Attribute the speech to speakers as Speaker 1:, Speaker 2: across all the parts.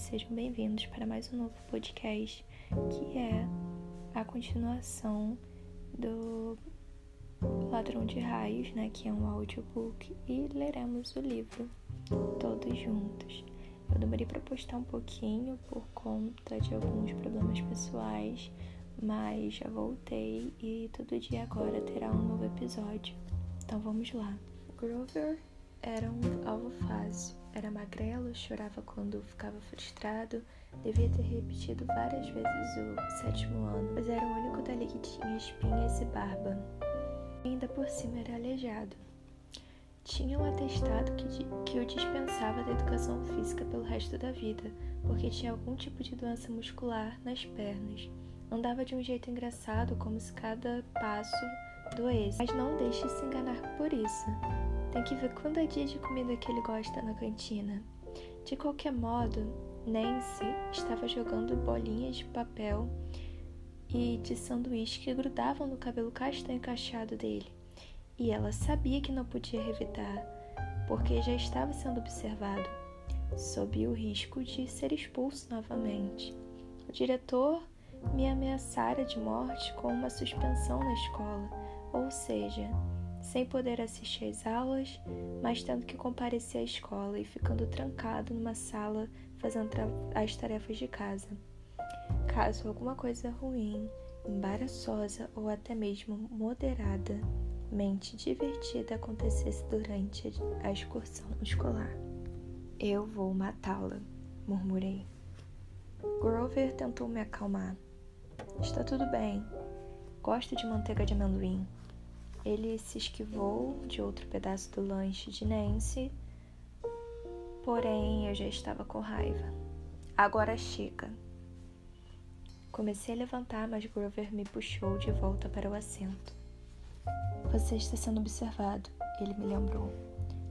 Speaker 1: sejam bem-vindos para mais um novo podcast que é a continuação do Ladrão de Raios, né, que é um audiobook, e leremos o livro todos juntos. Eu demorei para postar um pouquinho por conta de alguns problemas pessoais, mas já voltei e todo dia agora terá um novo episódio. Então vamos lá. Grover era um alvo fácil. Era magrelo, chorava quando ficava frustrado, devia ter repetido várias vezes o sétimo ano, mas era o único dali que tinha espinhas e barba. E ainda por cima era aleijado. Tinha um atestado que, que o dispensava da educação física pelo resto da vida, porque tinha algum tipo de doença muscular nas pernas. Andava de um jeito engraçado, como se cada passo doesse. Mas não deixe se enganar por isso. Tem que ver quando é dia de comida que ele gosta na cantina. De qualquer modo, Nancy estava jogando bolinhas de papel e de sanduíche que grudavam no cabelo castanho cacheado dele. E ela sabia que não podia revidar, porque já estava sendo observado, sob o risco de ser expulso novamente. O diretor me ameaçara de morte com uma suspensão na escola, ou seja, sem poder assistir às aulas, mas tendo que comparecer à escola e ficando trancado numa sala fazendo as tarefas de casa. Caso alguma coisa ruim, embaraçosa ou até mesmo moderadamente divertida acontecesse durante a excursão escolar. Eu vou matá-la, murmurei. Grover tentou me acalmar. Está tudo bem. Gosto de manteiga de amendoim. Ele se esquivou de outro pedaço do lanche de Nancy, porém eu já estava com raiva. Agora chega. Comecei a levantar, mas Grover me puxou de volta para o assento. Você está sendo observado, ele me lembrou.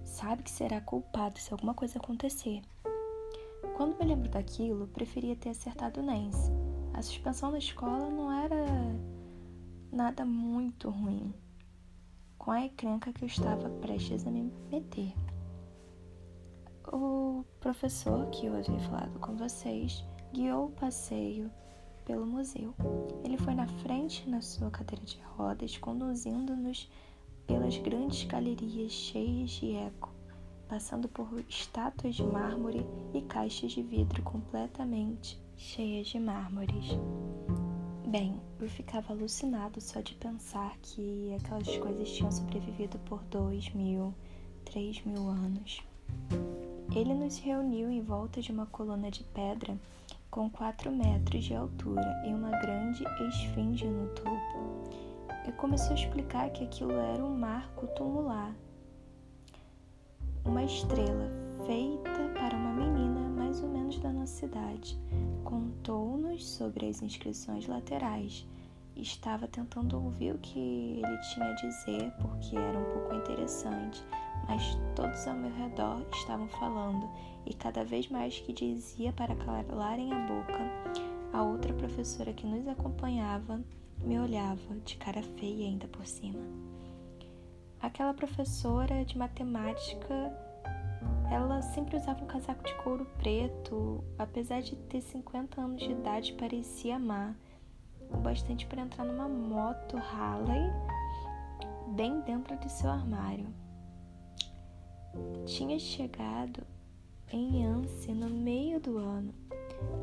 Speaker 1: Sabe que será culpado se alguma coisa acontecer. Quando me lembro daquilo, preferia ter acertado Nancy. A suspensão da escola não era nada muito ruim com a encrenca que eu estava prestes a me meter. O professor que eu havia falado com vocês guiou o passeio pelo museu. Ele foi na frente na sua cadeira de rodas, conduzindo-nos pelas grandes galerias cheias de eco, passando por estátuas de mármore e caixas de vidro completamente cheias de mármores. Bem, eu ficava alucinado só de pensar que aquelas coisas tinham sobrevivido por dois mil, três mil anos. Ele nos reuniu em volta de uma coluna de pedra com quatro metros de altura e uma grande esfinge no topo. E começou a explicar que aquilo era um marco tumular, uma estrela feita para uma menos da nossa cidade contou-nos sobre as inscrições laterais. Estava tentando ouvir o que ele tinha a dizer porque era um pouco interessante, mas todos ao meu redor estavam falando e cada vez mais que dizia para calarem a boca, a outra professora que nos acompanhava me olhava de cara feia ainda por cima. Aquela professora de matemática ela sempre usava um casaco de couro preto, apesar de ter 50 anos de idade, parecia amar o bastante para entrar numa moto Harley bem dentro de seu armário. Tinha chegado em Yance no meio do ano,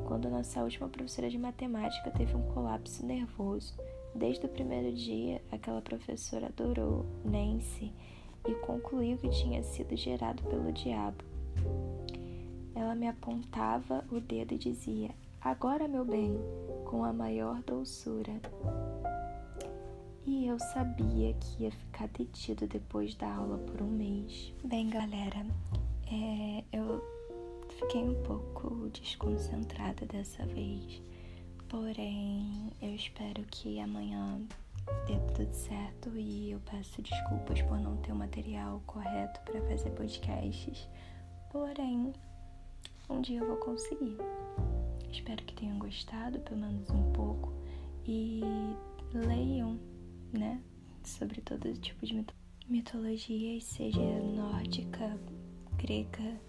Speaker 1: quando nossa última professora de matemática teve um colapso nervoso. Desde o primeiro dia, aquela professora adorou Nancy e concluiu que tinha sido gerado pelo diabo. Ela me apontava o dedo e dizia: Agora, meu bem, com a maior doçura. E eu sabia que ia ficar detido depois da aula por um mês. Bem, galera, é, eu fiquei um pouco desconcentrada dessa vez. Porém, eu espero que amanhã deu tudo certo e eu peço desculpas por não ter o material correto para fazer podcasts. Porém, um dia eu vou conseguir. Espero que tenham gostado, pelo menos um pouco, e leiam, né, sobre todo tipo de mitologia, seja nórdica, grega,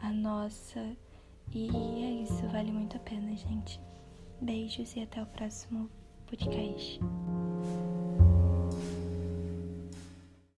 Speaker 1: a nossa E é isso, vale muito a pena, gente. Beijos e até o próximo podcast.